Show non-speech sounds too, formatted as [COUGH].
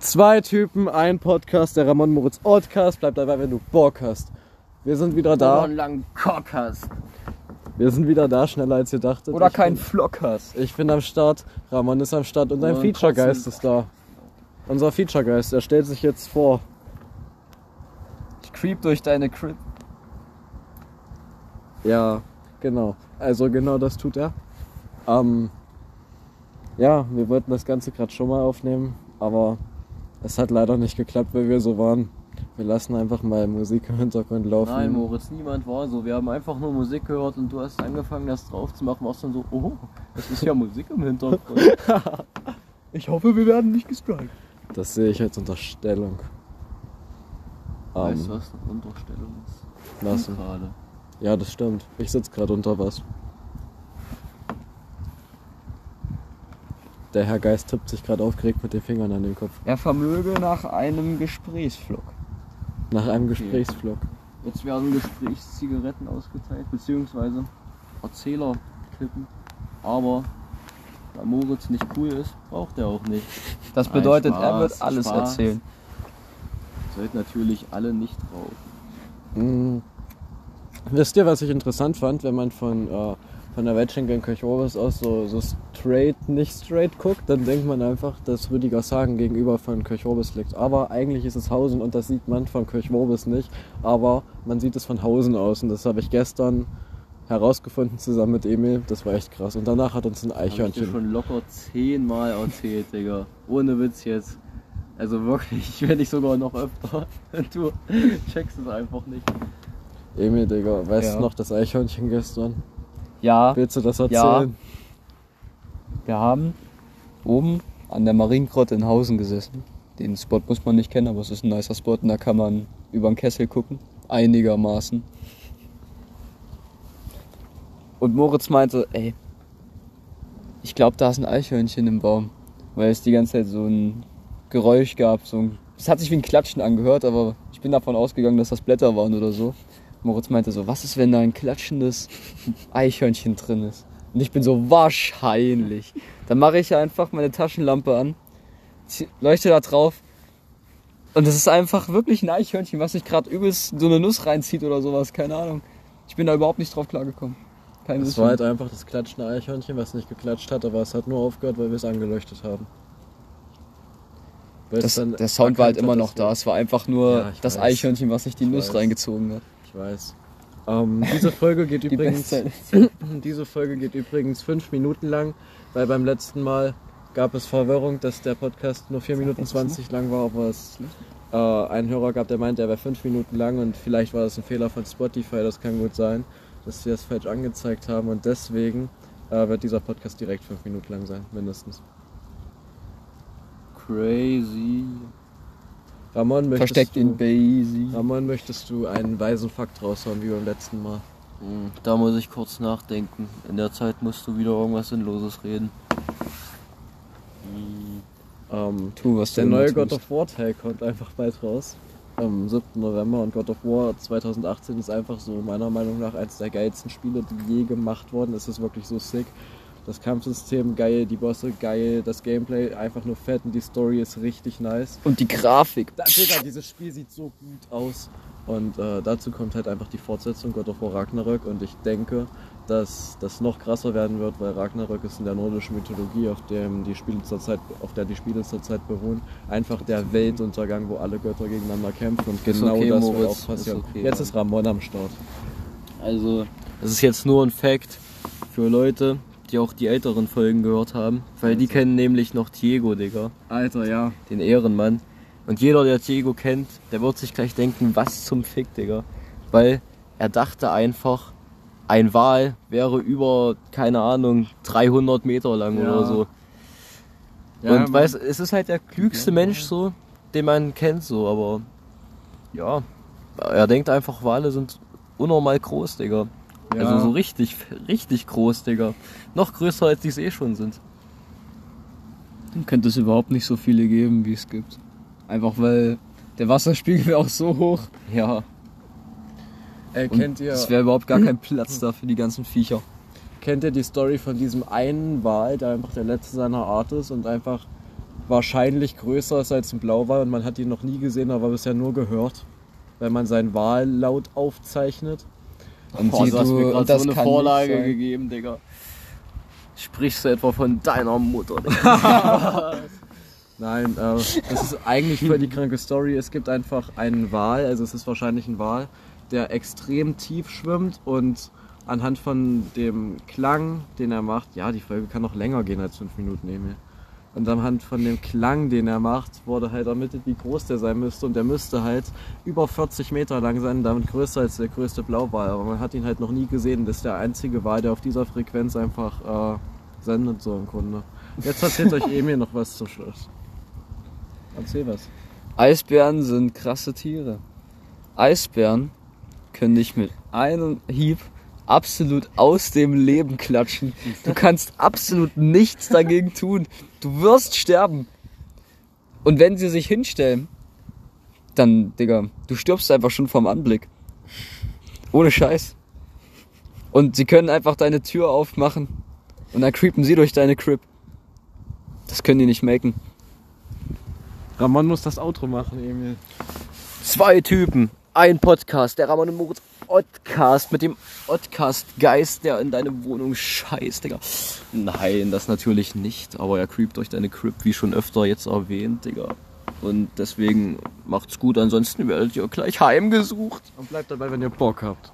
Zwei Typen, ein Podcast, der Ramon Moritz Podcast. Bleib dabei, wenn du Bock hast. Wir sind wieder da. einen langen Cock hast. Wir sind wieder da, schneller als ihr dachtet. Oder ich bin, Flock hast. Ich bin am Start, Ramon ist am Start und ein Und Feature-Geist ist da. Unser Feature-Geist, er stellt sich jetzt vor. Ich creep durch deine Crib. Ja, genau. Also genau das tut er. Ähm, ja, wir wollten das Ganze gerade schon mal aufnehmen, aber es hat leider nicht geklappt, weil wir so waren. Wir lassen einfach mal Musik im Hintergrund laufen. Nein, Moritz, niemand war so. Wir haben einfach nur Musik gehört und du hast angefangen, das drauf zu machen. Warst dann so, oh, das ist ja Musik im Hintergrund. [LAUGHS] ich hoffe, wir werden nicht gestrikt. Das sehe ich als Unterstellung. Weißt du, Ähm, was eine Unterstellung ist? was? Gerade. Ja, das stimmt. Ich sitze gerade unter was. Der Herr Geist tippt sich gerade aufgeregt mit den Fingern an den Kopf. Er vermöge nach einem Gesprächsflock. Nach einem Gesprächsvlog. Jetzt werden Gesprächszigaretten ausgeteilt, beziehungsweise Erzählerklippen. Aber da Moritz nicht cool ist, braucht er auch nicht. Das Nein, bedeutet, er Spaß, wird alles Spaß. erzählen. Sollten natürlich alle nicht rauchen. Mm. Wisst ihr, was ich interessant fand, wenn man von, äh, von der Wettschenkel Kirchhorbes aus so, so straight, nicht straight guckt, dann denkt man einfach, dass Rüdiger Sagen gegenüber von Kirchhorbes liegt. Aber eigentlich ist es Hausen und das sieht man von Kirchhorbes nicht. Aber man sieht es von Hausen aus und das habe ich gestern herausgefunden zusammen mit Emil. Das war echt krass. Und danach hat uns ein Hab ich dir Eichhörnchen. schon locker zehnmal erzählt, Digga. Ohne Witz jetzt. Also wirklich, [LAUGHS] wenn nicht sogar noch öfter. [LAUGHS] Du checkst es einfach nicht. Emil, Digga, weißt Ja. du noch das Eichhörnchen gestern? Ja, Willst du das Ja. erzählen? wir haben oben an der Mariengrotte in Hausen gesessen. Den Spot muss man nicht kennen, aber es ist ein nicer Spot und da kann man über den Kessel gucken. Einigermaßen. Und Moritz meinte, ey, ich glaube, da ist ein Eichhörnchen im Baum. Weil es die ganze Zeit so ein Geräusch gab. So ein, es hat sich wie ein Klatschen angehört, aber ich bin davon ausgegangen, dass das Blätter waren oder so. Moritz meinte so, was ist, wenn da ein klatschendes Eichhörnchen drin ist? Und ich bin so, wahrscheinlich. Dann mache ich einfach meine Taschenlampe an, leuchte da drauf und es ist einfach wirklich ein Eichhörnchen, was sich gerade übelst so eine Nuss reinzieht oder sowas, keine Ahnung. Ich bin da überhaupt nicht drauf klargekommen. Kein Es war halt einfach das klatschende Eichhörnchen, was nicht geklatscht hat, aber es hat nur aufgehört, weil wir es angeleuchtet haben. Das, der Sound war halt immer noch da. Es war einfach nur Ja, das weiß. Eichhörnchen, was sich die Ich Nuss weiß. reingezogen hat. Ich weiß. Ähm, diese Folge geht [LAUGHS] Die übrigens. [LAUGHS] Diese Folge geht übrigens fünf Minuten lang, weil beim letzten Mal gab es Verwirrung, dass der Podcast nur 4 Minuten 20 lang war, aber es äh, einen Hörer gab, der meinte, er wäre 5 Minuten lang und vielleicht war das ein Fehler von Spotify, das kann gut sein, dass sie das falsch angezeigt haben und deswegen äh, wird dieser Podcast direkt 5 Minuten lang sein, mindestens. Crazy. Ramon, möchtest Versteckt du, in Basie. Ramon, möchtest du einen weisen Fakt raushauen, wie beim letzten Mal? Hm, Da muss ich kurz nachdenken. In der Zeit musst du wieder irgendwas Sinnloses reden. Ähm, Tu, was Der neue God of War Teil kommt einfach bald raus. Am 7. November und God of War 2018 ist einfach so meiner Meinung nach eines der geilsten Spiele, die je gemacht wurden. Es ist wirklich so sick. Das Kampfsystem geil, die Bosse geil, das Gameplay einfach nur fett und die Story ist richtig nice. Und die Grafik. Da, Digga, dieses Spiel sieht so gut aus. Und äh, dazu kommt halt einfach die Fortsetzung God of War Ragnarök und ich denke, dass das noch krasser werden wird, weil Ragnarök ist in der nordischen Mythologie, auf dem die Spiele zurzeit, auf der die Spiele zurzeit beruhen, einfach der Weltuntergang, wo alle Götter gegeneinander kämpfen und genau okay, das wird Moritz, auch passieren. ist okay, Jetzt ist Ramon am Start. Also, das ist jetzt nur ein Fact für Leute, die auch die älteren Folgen gehört haben. Weil die kennen nämlich noch Diego, Digga. Alter, ja. Den Ehrenmann. Und jeder, der Diego kennt, der wird sich gleich denken, was zum Fick, Digga. Weil er dachte einfach, ein Wal wäre über, keine Ahnung, 300 Meter lang Ja. oder so. Ja, und weißt, es ist halt der klügste Mensch so, den man kennt so, aber ja, er denkt einfach, Wale sind unnormal groß, Digga. Ja. Also so richtig, richtig groß, Digga. Noch größer als die es eh schon sind. Dann könnte es überhaupt nicht so viele geben, wie es gibt. Einfach weil der Wasserspiegel [LAUGHS] wäre auch so hoch. Ja. Äh, kennt ihr, Es wäre überhaupt gar kein Platz da für die ganzen Viecher. kennt ihr die Story von diesem einen Wal, der einfach der letzte seiner Art ist und einfach wahrscheinlich größer ist als ein Blauwal und man hat ihn noch nie gesehen, aber bisher nur gehört, weil man seinen Wahl aufzeichnet. Und Boah, die, du hast mir das so eine Vorlage gegeben, Digga. Sprichst du etwa von deiner Mutter? Digga? [LAUGHS] [LAUGHS] Nein, äh, das ist eigentlich voll die kranke Story. Es gibt einfach einen Wal, also es ist wahrscheinlich ein Wal, der extrem tief schwimmt und anhand von dem Klang, den er macht, ja, die Folge kann noch länger gehen als fünf Minuten, Emil. Und anhand von dem Klang, den er macht, wurde halt ermittelt, wie groß der sein müsste. Und der müsste halt über 40 Meter lang sein, damit größer als der größte Blauwal. Aber man hat ihn halt noch nie gesehen. Das ist der einzige Wal, der auf dieser Frequenz einfach äh, sendet, so im Grunde. Jetzt erzählt euch [LAUGHS] Emil noch was zum Schluss. Erzähl was. Eisbären sind krasse Tiere. Eisbären können dich mit einem Hieb absolut aus dem Leben klatschen. Du kannst absolut nichts dagegen tun. Du wirst sterben. Und wenn sie sich hinstellen, dann, Digga, du stirbst einfach schon vom Anblick. Ohne Scheiß. Und sie können einfach deine Tür aufmachen und dann creepen sie durch deine Crib. Das können die nicht maken. Ramon muss das Outro machen, Emil. Zwei Typen, ein Podcast, der Ramon und Moritz Podcast mit dem Podcast-Geist, der in deine Wohnung scheißt, Digga. Nein, das natürlich nicht, aber er creept durch deine Crib, wie schon öfter jetzt erwähnt, Digga. Und deswegen macht's gut, ansonsten werdet ihr gleich heimgesucht. Und bleibt dabei, wenn ihr Bock habt.